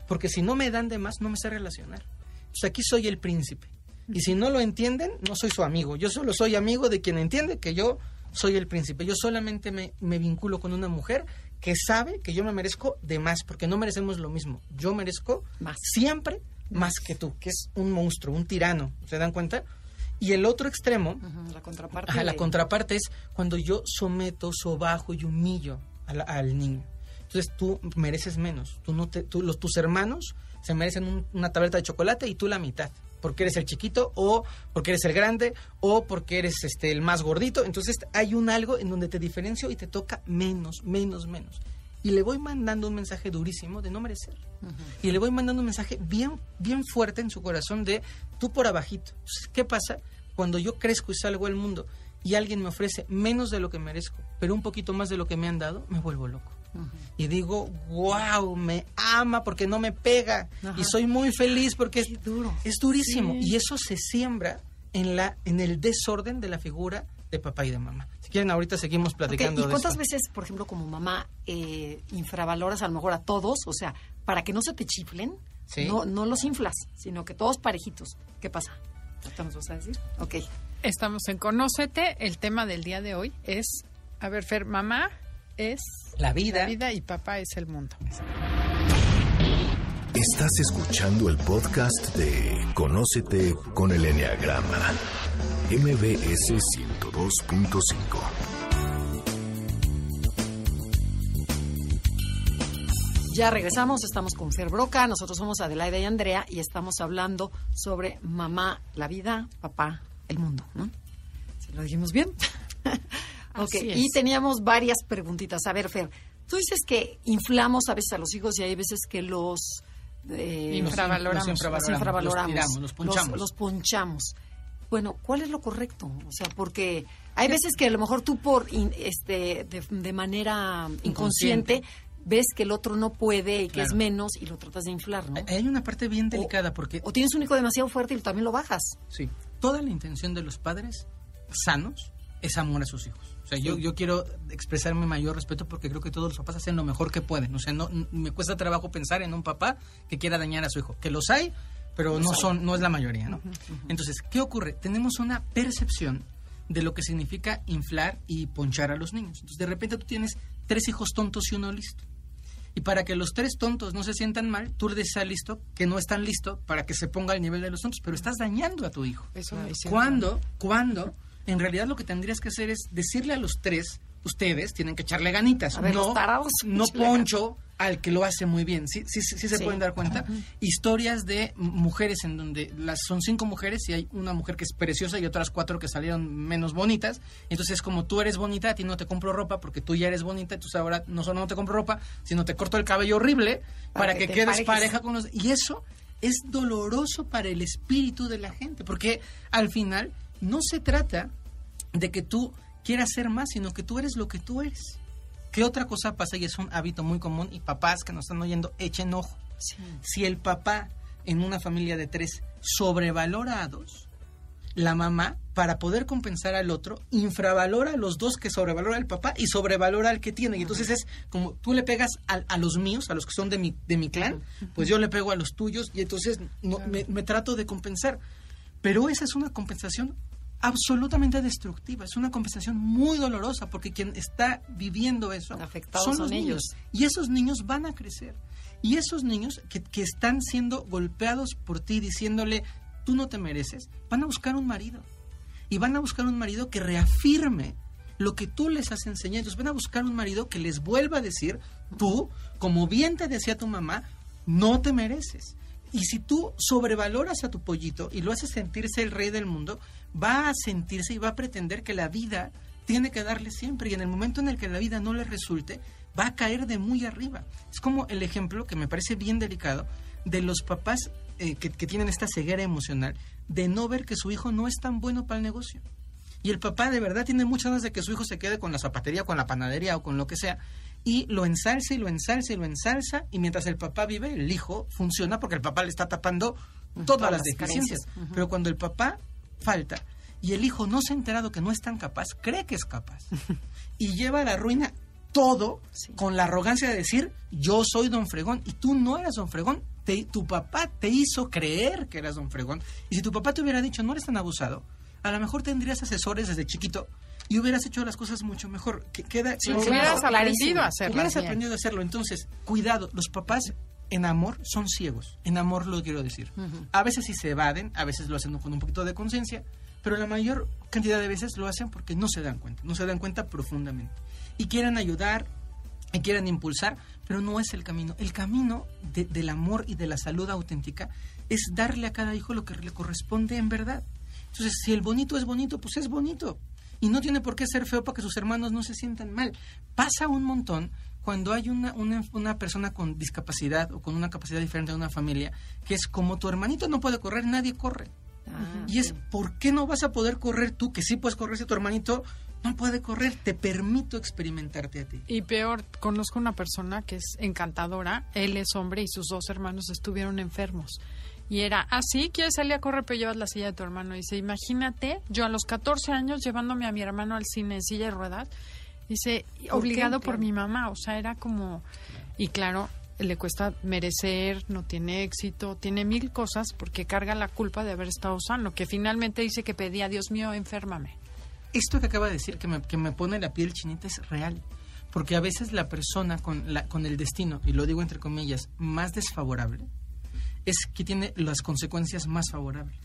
Speaker 3: porque si no me dan de más, no me sé relacionar. Entonces aquí soy el príncipe. Y si no lo entienden, no soy su amigo. Yo solo soy amigo de quien entiende que yo soy el príncipe. Yo solamente me, me vinculo con una mujer que sabe que yo me merezco de más, porque no merecemos lo mismo. Yo merezco
Speaker 1: Más.
Speaker 3: siempre más que tú, que es un monstruo, un tirano. ¿Se dan cuenta? Y el otro extremo,
Speaker 1: La contraparte.
Speaker 3: Ajá, la contraparte es cuando yo someto, sobajo y humillo al niño. Entonces tú mereces menos. Tú no te, tú- los, tus hermanos se merecen un- una tableta de chocolate y tú la mitad. Porque eres el chiquito o porque eres el grande o porque eres este el más gordito. Entonces hay un algo en donde te diferencio y te toca menos, menos, menos. Y le voy mandando un mensaje durísimo de no merecer. Y le voy mandando un mensaje bien, bien fuerte en su corazón de tú por abajito. Entonces, ¿Qué pasa cuando yo crezco y salgo al mundo y alguien me ofrece menos de lo que merezco, pero un poquito más de lo que me han dado? Me vuelvo loco. Y digo, wow, me ama porque no me pega.
Speaker 1: Ajá.
Speaker 3: Y soy muy feliz porque es,
Speaker 1: duro.
Speaker 3: es durísimo.
Speaker 2: Sí.
Speaker 3: Y eso se siembra en, la, en el desorden de la figura de papá y de mamá. Si quieren, ahorita seguimos platicando
Speaker 1: ¿Y
Speaker 3: de
Speaker 1: cuántas veces, por ejemplo, como mamá, eh, infravaloras a lo mejor a todos? O sea, para que no se te chiflen,
Speaker 3: Sí.
Speaker 1: no, no los inflas, sino que todos parejitos. ¿Qué pasa? ¿Ahorita nos vas a decir? Ok.
Speaker 2: Estamos en Conócete. El tema del día de hoy es, a ver, Fer, mamá es
Speaker 3: La vida.
Speaker 2: la vida y papá es el mundo.
Speaker 4: Estás escuchando el podcast de Conócete con el Enneagrama. MBS 102.5.
Speaker 1: Ya regresamos, estamos con Fer Broca, nosotros somos Adelaida y Andrea y estamos hablando sobre mamá, la vida, papá, el mundo, ¿no? ¿Sí ¿Lo dijimos bien? ok,
Speaker 2: Así es.
Speaker 1: y teníamos varias preguntitas. A ver, Fer, tú dices que inflamos a veces a los hijos y hay veces que los... eh,
Speaker 2: Infravaloramos.
Speaker 3: Los
Speaker 1: los
Speaker 3: infravaloramos, los tiramos, los ponchamos.
Speaker 1: Los, ponchamos. Bueno, ¿cuál es lo correcto? O sea, porque hay veces que a lo mejor tú por in- este de, de manera inconsciente, ves que el otro no puede y que
Speaker 3: Claro.
Speaker 1: es menos y lo tratas de inflar, ¿no?
Speaker 3: Hay una parte bien delicada porque
Speaker 1: O tienes un hijo demasiado fuerte y también lo bajas.
Speaker 3: Sí, toda la intención de los padres sanos es amor a sus hijos. O sea, yo, yo quiero expresar mi mayor respeto porque creo que todos los papás hacen lo mejor que pueden. O sea, no, me cuesta trabajo pensar en un papá que quiera dañar a su hijo. Que los hay, pero no son, no es la mayoría, ¿no? Entonces, ¿qué ocurre? Tenemos una percepción de lo que significa inflar y ponchar a los niños. Entonces, de repente tú tienes tres hijos tontos y uno listo. Y para que los tres tontos no se sientan mal, tú le dices al listo que no están listo para que se ponga al nivel de los tontos, pero estás dañando a tu hijo.
Speaker 2: Eso me hicieron-
Speaker 3: ¿Cuándo? En realidad lo que tendrías que hacer es decirle a los tres ustedes tienen que echarle ganitas.
Speaker 1: Ver,
Speaker 3: no, no Poncho al que lo hace muy bien. Sí, sí, sí, sí se pueden dar cuenta. Historias de mujeres en donde las son cinco mujeres y hay una mujer que es preciosa y otras cuatro que salieron menos bonitas. Entonces, como tú eres bonita, a ti no te compro ropa porque tú ya eres bonita, entonces ahora no solo no te compro ropa, sino te corto el cabello horrible para,
Speaker 1: Para
Speaker 3: que, quedes pareja con los... Y eso es doloroso para el espíritu de la gente, porque al final no se trata de que tú quieras ser más, sino que tú eres lo que tú eres. ¿Qué otra cosa pasa? Y es un hábito muy común, y papás que nos están oyendo, echen ojo.
Speaker 1: Sí.
Speaker 3: Si el papá en una familia de tres sobrevalora a dos, la mamá, para poder compensar al otro, infravalora a los dos que sobrevalora al papá y sobrevalora al que tiene. Y entonces es como tú le pegas a, a los míos, a los que son de mi, de mi clan, pues yo le pego a los tuyos y entonces no, me, me trato de compensar. Pero esa es una compensación absolutamente destructiva, es una compensación muy dolorosa porque quien está viviendo eso
Speaker 1: Afectados
Speaker 3: son
Speaker 1: son
Speaker 3: los niños.
Speaker 1: ellos.
Speaker 3: Y esos niños van a crecer. Y esos niños que, que están siendo golpeados por ti diciéndole, tú no te mereces, van a buscar un marido. Y van a buscar un marido que reafirme lo que tú les has enseñado. Entonces van a buscar un marido que les vuelva a decir, tú, como bien te decía tu mamá, no te mereces. Y si tú sobrevaloras a tu pollito y lo haces sentirse el rey del mundo, va a sentirse y va a pretender que la vida tiene que darle siempre. Y en el momento en el que la vida no le resulte, va a caer de muy arriba. Es como el ejemplo que me parece bien delicado de los papás eh, que, que tienen esta ceguera emocional de no ver que su hijo no es tan bueno para el negocio. Y el papá de verdad tiene muchas ganas de que su hijo se quede con la zapatería, con la panadería o con lo que sea. Y lo ensalza y lo ensalza y lo ensalza. Y mientras el papá vive, el hijo funciona porque el papá le está tapando todas,
Speaker 1: todas
Speaker 3: las deficiencias. Pero cuando el papá falta y el hijo no se ha enterado que no es tan capaz, cree que es capaz. y lleva a la ruina todo
Speaker 1: Sí.
Speaker 3: con la arrogancia de decir, yo soy don Fregón. Y tú no eras don Fregón. Te- tu papá te hizo creer que eras don Fregón. Y si tu papá te hubiera dicho, no eres tan abusado, a lo mejor tendrías asesores desde chiquito y hubieras hecho las cosas mucho mejor. Que queda
Speaker 1: Sí,
Speaker 2: hubieras aprendido a hacerlo.
Speaker 3: Hubieras aprendido a hacerlo. Entonces, cuidado, los papás en amor son ciegos. En amor lo quiero decir.
Speaker 1: Ujú.
Speaker 3: A veces sí se evaden, a veces lo hacen con un poquito de conciencia, pero la mayor cantidad de veces lo hacen porque no se dan cuenta, no se dan cuenta profundamente. Y quieren ayudar, y quieren impulsar, pero no es el camino. El camino de- del amor y de la salud auténtica es darle a cada hijo lo que le corresponde en verdad. Entonces, si el bonito es bonito, pues es bonito. Y no tiene por qué ser feo para que sus hermanos no se sientan mal. Pasa un montón cuando hay una, una, una persona con discapacidad o con una capacidad diferente de una familia, que es como tu hermanito no puede correr, nadie corre.
Speaker 1: Ah,
Speaker 3: Y es,
Speaker 1: sí.
Speaker 3: ¿por qué no vas a poder correr tú, que sí puedes correr si tu hermanito no puede correr? Te permito experimentarte a ti.
Speaker 2: Y peor, conozco una persona que es encantadora, él es hombre y sus dos hermanos estuvieron enfermos. Y era, ah, sí, quieres salir a correr, pero llevas la silla de tu hermano. Y dice, imagínate, yo a los 14 años llevándome a mi hermano al cine en silla de ruedas, dice,
Speaker 1: ¿Por
Speaker 2: obligado por mi mamá. O sea, era como, y claro, le cuesta merecer, no tiene éxito, tiene mil cosas porque carga la culpa de haber estado sano, que finalmente dice que pedía, Dios mío, enférmame.
Speaker 3: Esto que acaba de decir, que me, que me pone la piel chinita, es real. Porque a veces la persona con, la, con el destino, y lo digo entre comillas, más desfavorable, es que tiene las consecuencias más favorables.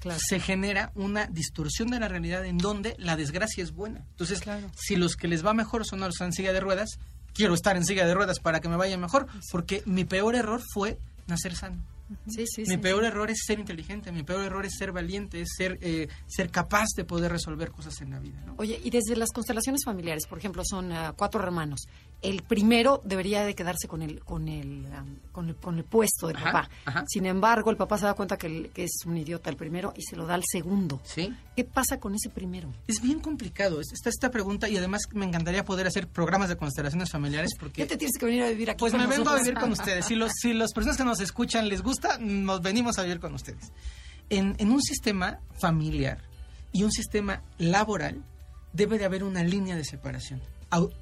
Speaker 1: Claro.
Speaker 3: Se genera una distorsión de la realidad en donde la desgracia es buena. Entonces,
Speaker 2: Claro.
Speaker 3: si los que les va mejor son los en silla de ruedas, quiero estar en silla de ruedas para que me vaya mejor, porque mi peor error fue nacer sano.
Speaker 1: Sí, sí,
Speaker 3: Mi
Speaker 1: sí,
Speaker 3: peor error es ser inteligente, mi peor error es ser valiente, es ser, eh, ser capaz de poder resolver cosas en la vida. ¿no?
Speaker 1: Oye, y desde las constelaciones familiares, por ejemplo, son ah, cuatro hermanos. El primero debería de quedarse con el, con el, am, con el, con el puesto del
Speaker 3: Ajá,
Speaker 1: papá.
Speaker 3: ajá.
Speaker 1: Sin embargo, el papá se da cuenta que, el- que es un idiota el primero y se lo da al segundo.
Speaker 3: ¿Sí?
Speaker 1: ¿Qué pasa con ese primero?
Speaker 3: Es bien complicado. es- Está esta pregunta y además me encantaría poder hacer programas de constelaciones familiares
Speaker 1: ¿Qué
Speaker 3: porque...
Speaker 1: te tienes que venir a vivir aquí?
Speaker 3: Pues
Speaker 1: con
Speaker 3: me vengo a
Speaker 1: nosotros?
Speaker 3: vivir con ustedes. Si, los, si las personas que nos escuchan les gusta, nos venimos a vivir con ustedes. En, en un sistema familiar y un sistema laboral debe de haber una línea de separación.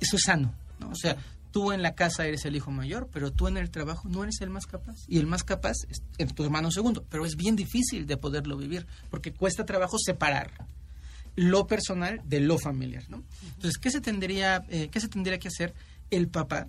Speaker 3: Eso es sano. ¿no? O sea, tú en la casa eres el hijo mayor, pero tú en el trabajo no eres el más capaz. Y el más capaz es tu hermano segundo. Pero es bien difícil de poderlo vivir porque cuesta trabajo separar lo personal de lo familiar, ¿no? Entonces, ¿qué se tendría, eh, qué se tendría que hacer el papá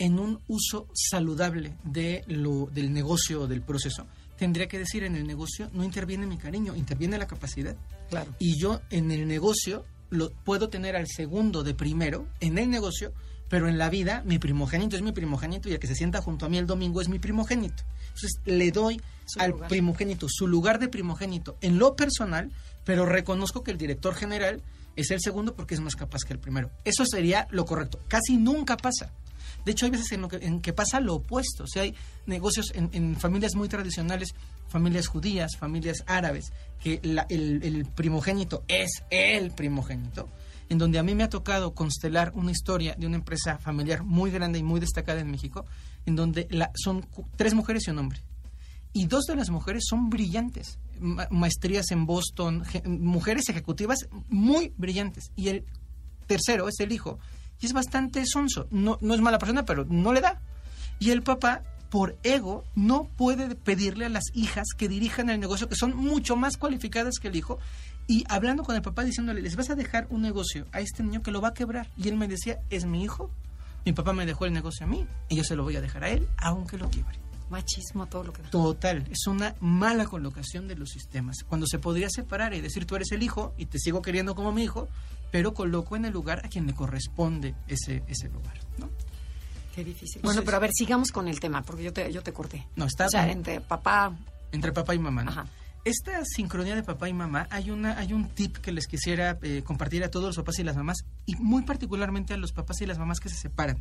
Speaker 3: en un uso saludable de lo, del negocio o del proceso? Tendría que decir en el negocio no interviene mi cariño, interviene la capacidad.
Speaker 1: Claro.
Speaker 3: Y yo en el negocio lo puedo tener al segundo de primero en el negocio, pero en la vida mi primogénito es mi primogénito y el que se sienta junto a mí el domingo es mi primogénito. Entonces le doy
Speaker 1: Su
Speaker 3: al
Speaker 1: lugar.
Speaker 3: primogénito su lugar de primogénito en lo personal, pero reconozco que el director general es el segundo porque es más capaz que el primero. Eso sería lo correcto. Casi nunca pasa. De hecho, hay veces en, lo que, en que pasa lo opuesto. O sea, hay negocios en, familias muy tradicionales, familias judías, familias árabes, que la- el, primogénito es el primogénito, en donde a mí me ha tocado constelar una historia de una empresa familiar muy grande y muy destacada en México, en donde la, son tres mujeres y un hombre. Y dos de las mujeres son brillantes, ma- maestrías en Boston, mujeres ejecutivas muy brillantes. Y el tercero es el hijo, y es bastante sonso. No, no es mala persona, pero no le da. Y el papá, por ego, no puede pedirle a las hijas que dirijan el negocio, que son mucho más cualificadas que el hijo. Y hablando con el papá, diciéndole, les vas a dejar un negocio a este niño que lo va a quebrar. Y él me decía, es mi hijo. Mi papá me dejó el negocio a mí y yo se lo voy a dejar a él, aunque lo quiebre.
Speaker 1: Machismo, todo lo que da.
Speaker 3: Total, es una mala colocación de los sistemas. Cuando se podría separar y decir tú eres el hijo y te sigo queriendo como mi hijo, pero coloco en el lugar a quien le corresponde ese, ese lugar. ¿no?
Speaker 1: Qué difícil.
Speaker 3: Entonces-
Speaker 1: bueno, pero a ver, sigamos con el tema, porque yo te, yo te corté.
Speaker 3: No, está
Speaker 1: O sea,
Speaker 3: bien.
Speaker 1: entre papá...
Speaker 3: entre papá y mamá. ¿no?
Speaker 1: Ajá.
Speaker 3: Esta sincronía de papá y mamá, hay, una, hay un tip que les quisiera eh, compartir a todos los papás y las mamás, y muy particularmente a los papás y las mamás que se separan.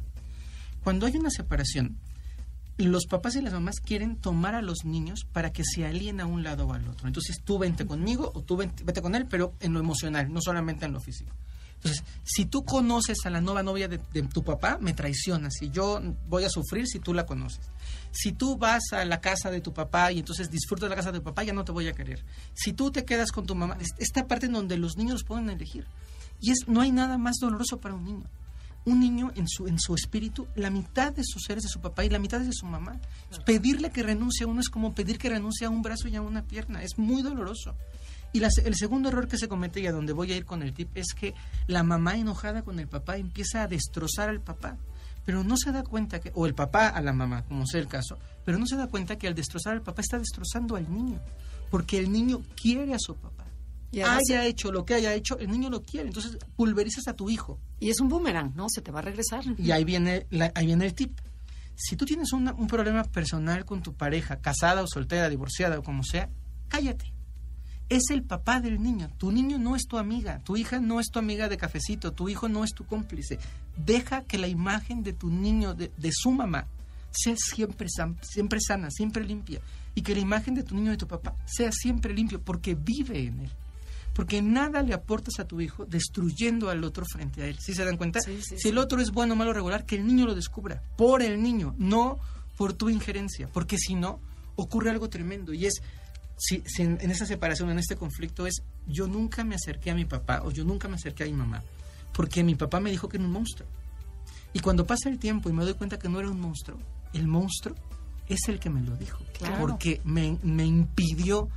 Speaker 3: Cuando hay una separación, los papás y las mamás quieren tomar a los niños para que se alíen a un lado o al otro. Entonces tú vente conmigo o tú vente, vete con él, pero en lo emocional, no solamente en lo físico. Entonces, si tú conoces a la nueva novia de, tu papá, me traicionas y yo voy a sufrir si tú la conoces. Si tú vas a la casa de tu papá y entonces disfrutas la casa de tu papá, ya no te voy a querer. Si tú te quedas con tu mamá, es- esta parte en donde los niños pueden elegir. Y es no hay nada más doloroso para un niño. Un niño en su, en su espíritu, la mitad de sus seres de su papá y la mitad es de su mamá. Pedirle que renuncie a uno es como pedir que renuncie a un brazo y a una pierna. Es muy doloroso. Y la el segundo error que se comete y a donde voy a ir con el tip es que la mamá enojada con el papá empieza a destrozar al papá, pero no se da cuenta que, o el papá a la mamá, como sea el caso, pero no se da cuenta que al destrozar al papá está destrozando al niño, porque el niño quiere a su papá.
Speaker 1: Y
Speaker 3: haya hecho lo que haya hecho, el niño lo quiere, entonces pulverizas a tu hijo.
Speaker 1: Y es un boomerang, ¿no? Se te va a regresar.
Speaker 3: Y ahí viene, la- ahí viene el tip. Si tú tienes una- un problema personal con tu pareja, casada o soltera, divorciada o como sea, cállate. Es el papá del niño. Tu niño no es tu amiga. Tu hija no es tu amiga de cafecito. Tu hijo no es tu cómplice. Deja que la imagen de tu niño, de, de su mamá, sea siempre, san- siempre sana, siempre limpia. Y que la imagen de tu niño, de tu papá, sea siempre limpio, porque vive en él. Porque nada le aportas a tu hijo destruyendo al otro frente a él. ¿Sí se dan cuenta?
Speaker 1: Sí, sí,
Speaker 3: si
Speaker 1: sí.
Speaker 3: el otro es bueno, malo, regular, que el niño lo descubra. Por el niño, no por tu injerencia. Porque si no, ocurre algo tremendo. Y es, si, si en, en esa separación, en este conflicto, es yo nunca me acerqué a mi papá o yo nunca me acerqué a mi mamá. Porque mi papá me dijo que era un monstruo. Y cuando pasa el tiempo y me doy cuenta que no era un monstruo, el monstruo es el que me lo dijo.
Speaker 1: Claro.
Speaker 3: Porque me, me impidió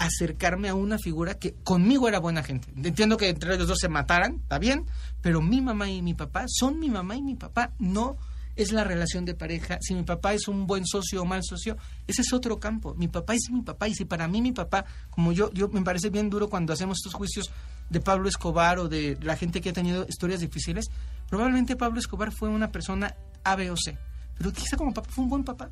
Speaker 3: acercarme a una figura que conmigo era buena gente. Entiendo que entre los dos se mataran, está bien, pero mi mamá y mi papá son mi mamá y mi papá, no es la relación de pareja. Si mi papá es un buen socio o mal socio, ese es otro campo. Mi papá es mi papá y si para mí mi papá, como yo, yo me parece bien duro cuando hacemos estos juicios de Pablo Escobar o de la gente que ha tenido historias difíciles, probablemente Pablo Escobar fue una persona A, B o C, pero quizá como papá fue un buen papá.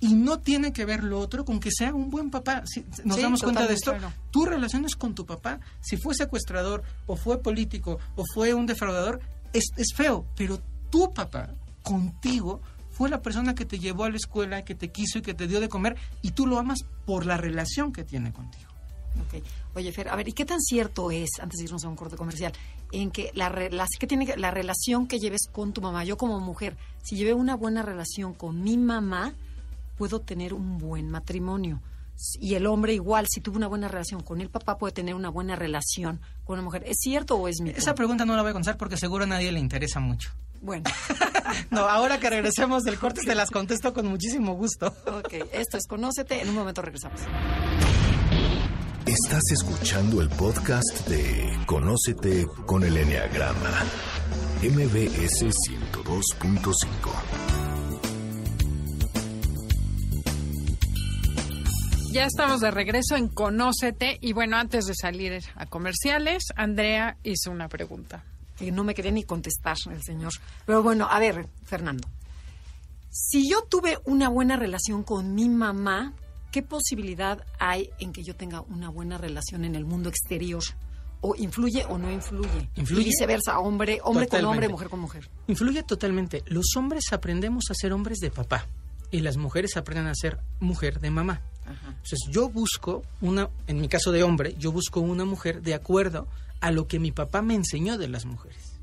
Speaker 3: Y no tiene que ver lo otro con que sea un buen papá. Si nos
Speaker 1: Sí,
Speaker 3: damos cuenta de esto,
Speaker 1: claro.
Speaker 3: tu relación es con tu papá. Si fue secuestrador, o fue político, o fue un defraudador, es, es feo. Pero tu papá, contigo, fue la persona que te llevó a la escuela, que te quiso y que te dio de comer, y tú lo amas por la relación que tiene contigo.
Speaker 1: Ok. Oye, Fer, a ver, ¿y qué tan cierto es, antes de irnos a un corte comercial, en que la, rela- que tiene que- la relación que lleves con tu mamá, yo como mujer, si llevé una buena relación con mi mamá, puedo tener un buen matrimonio? Y el hombre igual, si tuvo una buena relación con el papá, puede tener una buena relación con una mujer. ¿Es cierto o es mito?
Speaker 3: Esa pregunta no la voy a contestar porque seguro a nadie le interesa mucho.
Speaker 1: Bueno,
Speaker 3: No, ahora que regresemos del corte te las contesto con muchísimo gusto.
Speaker 1: ok. Esto es Conócete. En un momento regresamos.
Speaker 4: Estás escuchando el podcast de Conócete con el Enneagrama. MBS 102.5.
Speaker 2: Ya estamos de regreso en Conócete y bueno, antes de salir a comerciales, Andrea hizo una pregunta.
Speaker 1: Que no me quería ni contestar el señor. Pero bueno, a ver, Fernando. Si yo tuve una buena relación con mi mamá, ¿qué posibilidad hay en que yo tenga una buena relación en el mundo exterior? ¿O influye o no influye?
Speaker 3: Influye.
Speaker 1: Y viceversa, hombre, hombre con hombre, mujer con mujer.
Speaker 3: Influye totalmente. Los hombres aprendemos a ser hombres de papá y las mujeres aprenden a ser mujer de mamá. Entonces yo busco una, en mi caso de hombre, yo busco una mujer de acuerdo a lo que mi papá me enseñó de las mujeres.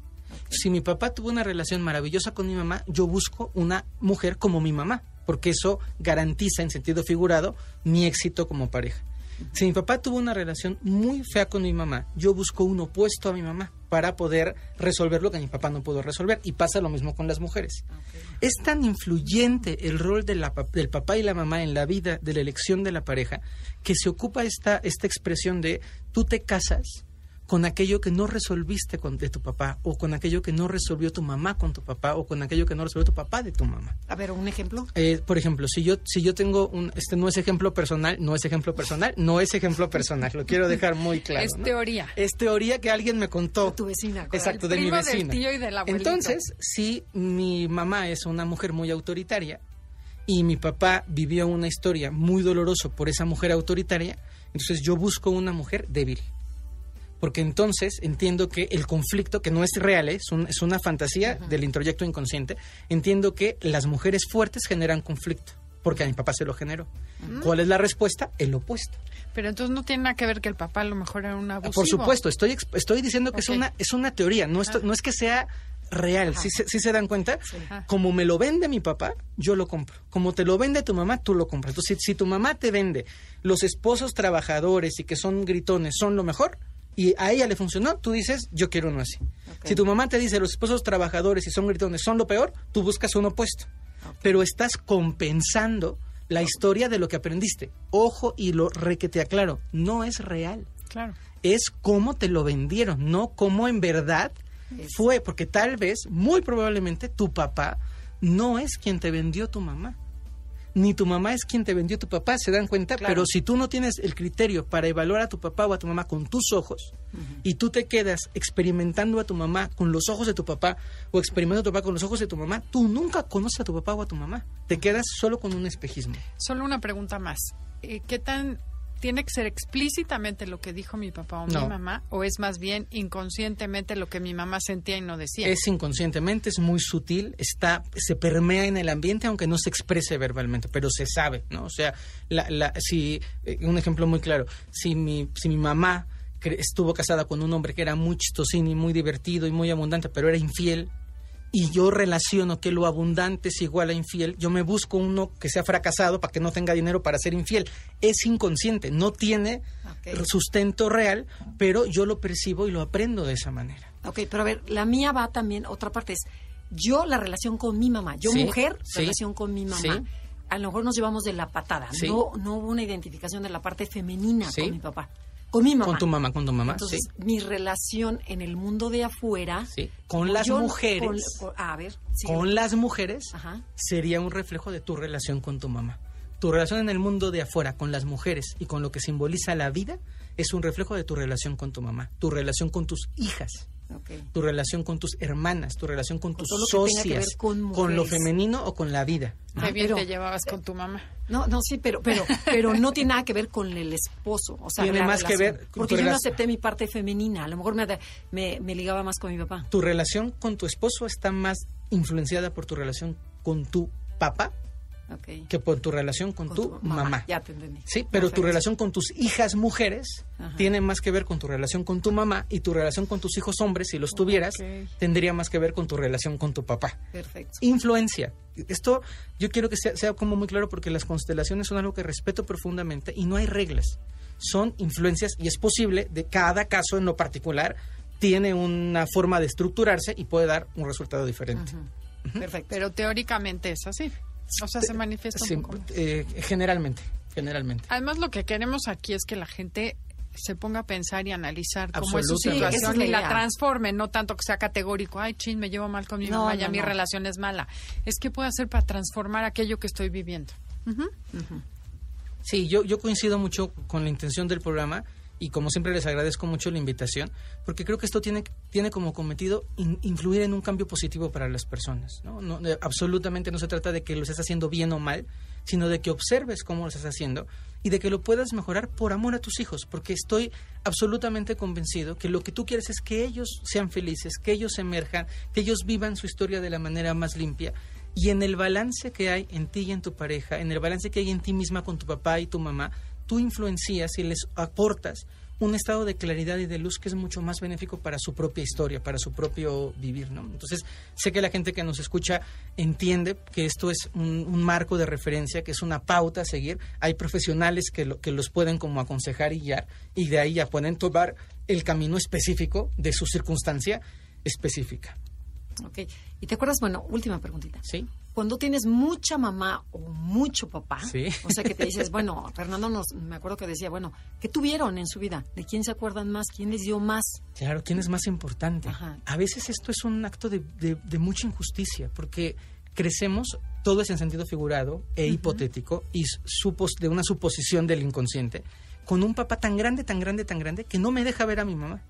Speaker 3: Si mi papá tuvo una relación maravillosa con mi mamá, yo busco una mujer como mi mamá, porque eso garantiza en sentido figurado mi éxito como pareja. Si mi papá tuvo una relación muy fea con mi mamá, yo busco un opuesto a mi mamá para poder resolver lo que mi papá no pudo resolver. Y pasa lo mismo con las mujeres. Es tan influyente el rol de la del papá y la mamá en la vida de la elección de la pareja que se ocupa esta, esta expresión de tú te casas con aquello que no resolviste con, de tu papá o con aquello que no resolvió tu mamá con tu papá o con aquello que no resolvió tu papá de tu mamá.
Speaker 1: A ver, un ejemplo.
Speaker 3: Eh, por ejemplo, si yo si yo tengo un este no es ejemplo personal, no es ejemplo personal, no es ejemplo personal, lo quiero dejar muy claro.
Speaker 2: es
Speaker 3: ¿no?
Speaker 2: teoría.
Speaker 3: Es teoría que alguien me contó.
Speaker 1: Tu vecina.
Speaker 3: Exacto, de mi
Speaker 2: primo del
Speaker 3: vecina.
Speaker 2: tío y del.
Speaker 3: Entonces, si mi mamá es una mujer muy autoritaria y mi papá vivió una historia muy dolorosa por esa mujer autoritaria, entonces yo busco una mujer débil. Porque entonces entiendo que el conflicto, que no es real, ¿eh? es, un- es una fantasía del introyecto inconsciente, entiendo que las mujeres fuertes generan conflicto, porque a mi papá se lo generó. ¿Cuál es la respuesta? El opuesto.
Speaker 2: Pero entonces no tiene nada que ver que el papá a lo mejor era un abusivo.
Speaker 3: Por supuesto, estoy, estoy diciendo que es, una, es una teoría, no, esto- no es que sea real, ¿sí, se- sí se dan cuenta? Como me lo vende mi papá, yo lo compro. Como te lo vende tu mamá, tú lo compras. Entonces, si, si tu mamá te vende los esposos trabajadores y que son gritones son lo mejor, y a ella le funcionó, tú dices, yo quiero uno así. Si tu mamá te dice los esposos trabajadores y son gritones son lo peor, tú buscas uno opuesto. Pero estás compensando la historia de lo que aprendiste. Ojo y lo re que te aclaro, no es real
Speaker 2: Claro.
Speaker 3: es cómo te lo vendieron, no cómo en verdad fue, porque tal vez, muy probablemente, tu papá no es quien te vendió tu mamá. Ni tu mamá es quien te vendió tu papá, ¿se dan cuenta?
Speaker 1: Claro.
Speaker 3: Pero si tú no tienes el criterio para evaluar a tu papá o a tu mamá con tus ojos, y tú te quedas experimentando a tu mamá con los ojos de tu papá o experimentando a tu papá con los ojos de tu mamá, tú nunca conoces a tu papá o a tu mamá. Te quedas solo con un espejismo.
Speaker 2: Solo una pregunta más. Eh, ¿Qué tan tiene que ser explícitamente lo que dijo mi papá o mi
Speaker 3: No.
Speaker 2: mamá o es más bien inconscientemente lo que mi mamá sentía y no decía?
Speaker 3: Es inconscientemente, es muy sutil, está, se permea en el ambiente, aunque no se exprese verbalmente, pero se sabe, ¿no? O sea, la, la, si, eh, un ejemplo muy claro, si mi, si mi mamá estuvo casada con un hombre que era muy chistosín y muy divertido y muy abundante, pero era infiel, y yo relaciono que lo abundante es igual a infiel, yo me busco uno que sea fracasado para que no tenga dinero para ser infiel. Es inconsciente, no tiene
Speaker 1: Ok.
Speaker 3: sustento real, pero yo lo percibo y lo aprendo de esa manera.
Speaker 1: Ok, pero a ver, la mía va también, otra parte es, yo la relación con mi mamá, yo
Speaker 3: Sí,
Speaker 1: mujer,
Speaker 3: sí,
Speaker 1: relación con mi mamá.
Speaker 3: sí.
Speaker 1: A lo mejor nos llevamos de la patada. No, no hubo una identificación de la parte femenina con mi papá. Con mi mamá.
Speaker 3: Con tu mamá, con tu mamá,
Speaker 1: Entonces,
Speaker 3: sí.
Speaker 1: mi relación en el mundo de afuera.
Speaker 3: Sí, con las
Speaker 1: yo-
Speaker 3: mujeres.
Speaker 1: con- con- a ver,
Speaker 3: con las mujeres
Speaker 1: Ajá.
Speaker 3: sería un reflejo de tu relación con tu mamá. Tu relación en el mundo de afuera con las mujeres y con lo que simboliza la vida es un reflejo de tu relación con tu mamá, tu relación con tus hijas, Tu relación con tus hermanas, tu relación con, tus socias,
Speaker 1: ver con
Speaker 3: lo femenino o con la vida.
Speaker 2: Qué
Speaker 1: Ah,
Speaker 2: bien
Speaker 1: pero-
Speaker 2: te llevabas con tu mamá.
Speaker 1: No, no, sí, pero, pero, pero no tiene nada que ver con el esposo. O sea,
Speaker 3: Tiene más que ver con
Speaker 1: Porque yo no acepté mi parte femenina. A lo mejor me, me, me ligaba más con mi papá.
Speaker 3: Tu relación con tu esposo está más influenciada por tu relación con tu papá Que por tu relación con,
Speaker 1: Con
Speaker 3: tu, mamá.
Speaker 1: Ya te entendí.
Speaker 3: Sí, pero tu relación con tus hijas mujeres
Speaker 1: Ajá.
Speaker 3: tiene más que ver con tu relación con tu mamá y tu relación con tus hijos hombres, si los tuvieras, tendría más que ver con tu relación con tu papá.
Speaker 1: Perfecto.
Speaker 3: Influencia. Esto yo quiero que sea, sea como muy claro porque las constelaciones son algo que respeto profundamente y no hay reglas. Son influencias y es posible de cada caso en lo particular tiene una forma de estructurarse y puede dar un resultado diferente.
Speaker 1: Perfecto.
Speaker 2: Pero teóricamente es así. O sea, se manifiesta
Speaker 3: Sí,
Speaker 2: un poco. más.
Speaker 3: eh, generalmente, generalmente.
Speaker 2: Además, lo que queremos aquí es que la gente se ponga a pensar y analizar cómo es su.
Speaker 1: Sí, es
Speaker 2: situación y la transforme, no tanto que sea categórico, ay, chin, me llevo mal con mi
Speaker 1: No,
Speaker 2: mamá, ya
Speaker 1: no,
Speaker 2: mi
Speaker 1: no.
Speaker 2: relación es mala. Es que puedo hacer para transformar aquello que estoy viviendo.
Speaker 3: Sí, yo, yo coincido mucho con la intención del programa y como siempre les agradezco mucho la invitación, porque creo que esto tiene, tiene como cometido influir en un cambio positivo para las personas. ¿no? No, absolutamente no se trata de que lo estés haciendo bien o mal, sino de que observes cómo lo estás haciendo y de que lo puedas mejorar por amor a tus hijos, porque estoy absolutamente convencido que lo que tú quieres es que ellos sean felices, que ellos emerjan, que ellos vivan su historia de la manera más limpia. Y en el balance que hay en ti y en tu pareja, en el balance que hay en ti misma con tu papá y tu mamá, tú influencias y les aportas un estado de claridad y de luz que es mucho más benéfico para su propia historia, para su propio vivir, ¿no? Entonces, sé que la gente que nos escucha entiende que esto es un, marco de referencia, que es una pauta a seguir. Hay profesionales que, lo, que los pueden como aconsejar y guiar, y de ahí ya pueden tomar el camino específico de su circunstancia específica.
Speaker 1: Ok. ¿Y te acuerdas? Bueno, última preguntita.
Speaker 3: Sí
Speaker 1: cuando tienes mucha mamá o mucho papá, o sea que te dices, bueno, Fernando nos, me acuerdo que decía, bueno, ¿qué tuvieron en su vida? ¿De quién se acuerdan más? ¿Quién les dio más?
Speaker 3: Claro, ¿quién es más importante? A veces esto es un acto de, mucha injusticia, porque crecemos, todo es en sentido figurado e hipotético, y supos, de una suposición del inconsciente, con un papá tan grande, tan grande, tan grande, que no me deja ver a mi mamá.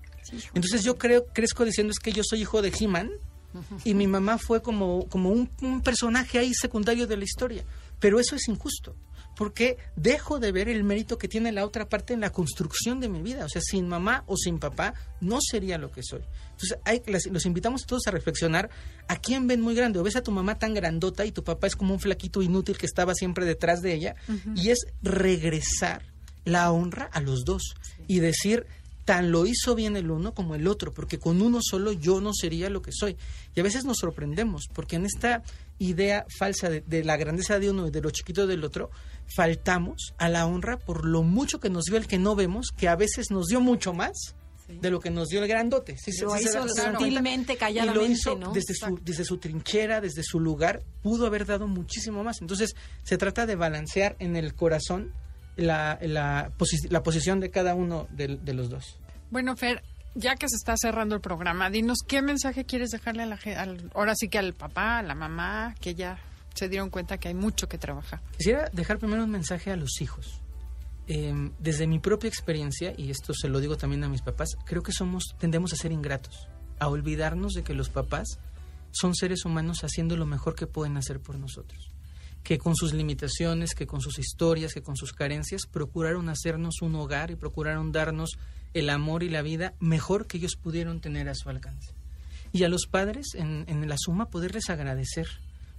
Speaker 3: Entonces yo creo, crezco diciendo es que yo soy hijo de He-Man, y mi mamá fue como, como un, personaje ahí secundario de la historia. Pero eso es injusto, porque dejo de ver el mérito que tiene la otra parte en la construcción de mi vida. O sea, sin mamá o sin papá no sería lo que soy. Entonces, hay, los invitamos todos a reflexionar a quién ven muy grande. O ves a tu mamá tan grandota y tu papá es como un flaquito inútil que estaba siempre detrás de ella. Y es regresar la honra a los dos y decir, tan lo hizo bien el uno como el otro, porque con uno solo yo no sería lo que soy. Y a veces nos sorprendemos, porque en esta idea falsa de, la grandeza de uno y de lo chiquito del otro, faltamos a la honra por lo mucho que nos dio el que no vemos, que a veces nos dio mucho más de lo que nos dio el grandote.
Speaker 1: lo hizo sutilmente, calladamente,
Speaker 3: y lo hizo desde, su, desde su trinchera, desde su lugar, pudo haber dado muchísimo más. Entonces, se trata de balancear en el corazón la, la, la posición de cada uno de, de, los dos.
Speaker 2: Bueno, Fer, ya que se está cerrando el programa, dinos qué mensaje quieres dejarle a la gente, ahora sí que al papá, a la mamá, que ya se dieron cuenta que hay mucho que trabajar.
Speaker 3: Quisiera dejar primero un mensaje a los hijos. Em, desde mi propia experiencia, y esto se lo digo también a mis papás, creo que somos, tendemos a ser ingratos, a olvidarnos de que los papás son seres humanos haciendo lo mejor que pueden hacer por nosotros que con sus limitaciones, que con sus historias, que con sus carencias, procuraron hacernos un hogar y procuraron darnos el amor y la vida mejor que ellos pudieron tener a su alcance. Y a los padres, en, la suma, poderles agradecer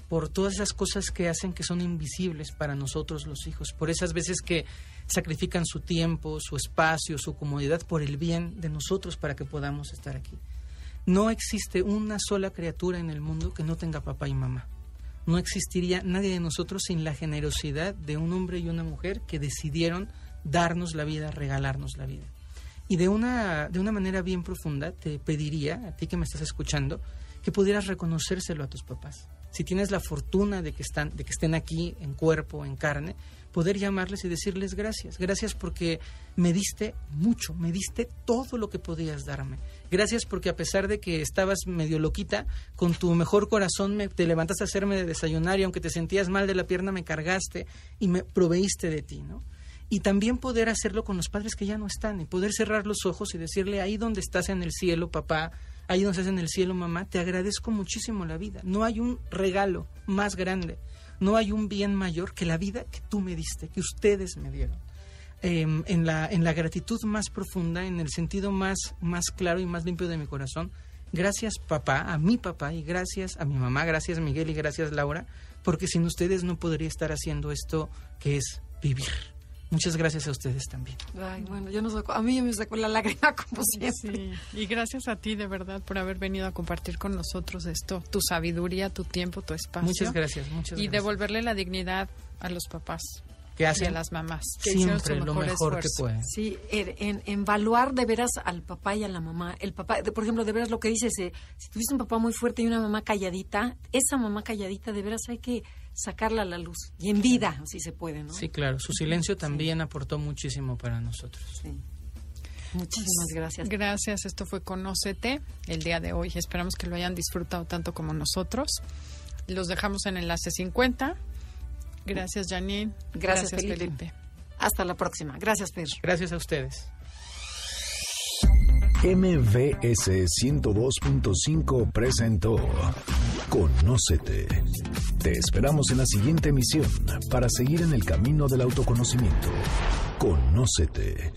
Speaker 3: por todas esas cosas que hacen que son invisibles para nosotros los hijos, por esas veces que sacrifican su tiempo, su espacio, su comodidad por el bien de nosotros para que podamos estar aquí. No existe una sola criatura en el mundo que no tenga papá y mamá no existiría nadie de nosotros sin la generosidad de un hombre y una mujer que decidieron darnos la vida, regalarnos la vida. Y de una, de una manera bien profunda te pediría, a ti que me estás escuchando, que pudieras reconocérselo a tus papás. Si tienes la fortuna de que, están, de que estén aquí en cuerpo, en carne, poder llamarles y decirles gracias. Gracias porque me diste mucho, me diste todo lo que podías darme. Gracias porque a pesar de que estabas medio loquita, con tu mejor corazón me, te levantaste a hacerme de desayunar y aunque te sentías mal de la pierna me cargaste y me proveíste de ti, ¿no? Y también poder hacerlo con los padres que ya no están y poder cerrar los ojos y decirle ahí donde estás en el cielo, papá, ahí donde estás en el cielo, mamá, te agradezco muchísimo la vida. No hay un regalo más grande no hay un bien mayor que la vida que tú me diste, que ustedes me dieron. Em, en, la, en la gratitud más profunda, en el sentido más, más claro y más limpio de mi corazón, gracias papá, a mi papá y gracias a mi mamá, gracias Miguel y gracias Laura, porque sin ustedes no podría estar haciendo esto que es vivir. Muchas gracias a ustedes también.
Speaker 1: Ay, bueno, yo no a mí me sacó la lágrima como siempre.
Speaker 2: Y gracias a ti de verdad por haber venido a compartir con nosotros esto, tu sabiduría, tu tiempo, tu espacio.
Speaker 3: Muchas gracias, muchas
Speaker 2: y devolverle la dignidad a los papás.
Speaker 3: Que hacen
Speaker 2: las mamás.
Speaker 3: Que siempre lo mejor que pueden.
Speaker 1: Sí, en, en, evaluar de veras al papá y a la mamá. El papá, por ejemplo, de veras lo que dices, eh, si tuviste un papá muy fuerte y una mamá calladita, esa mamá calladita de veras hay que sacarla a la luz. Y en vida, si se puede, ¿no?
Speaker 3: Sí, claro. Su silencio también aportó muchísimo para nosotros.
Speaker 1: Sí. Muchísimas gracias.
Speaker 2: Gracias. Esto fue Conócete el día de hoy. Esperamos que lo hayan disfrutado tanto como nosotros. Los dejamos en enlace 50. Gracias, Janine.
Speaker 1: Gracias, Felipe. Hasta la próxima. Gracias, Fer.
Speaker 3: Gracias a ustedes.
Speaker 4: MVS 102.5 presentó Conócete. Te esperamos en la siguiente emisión para seguir en el camino del autoconocimiento. Conócete.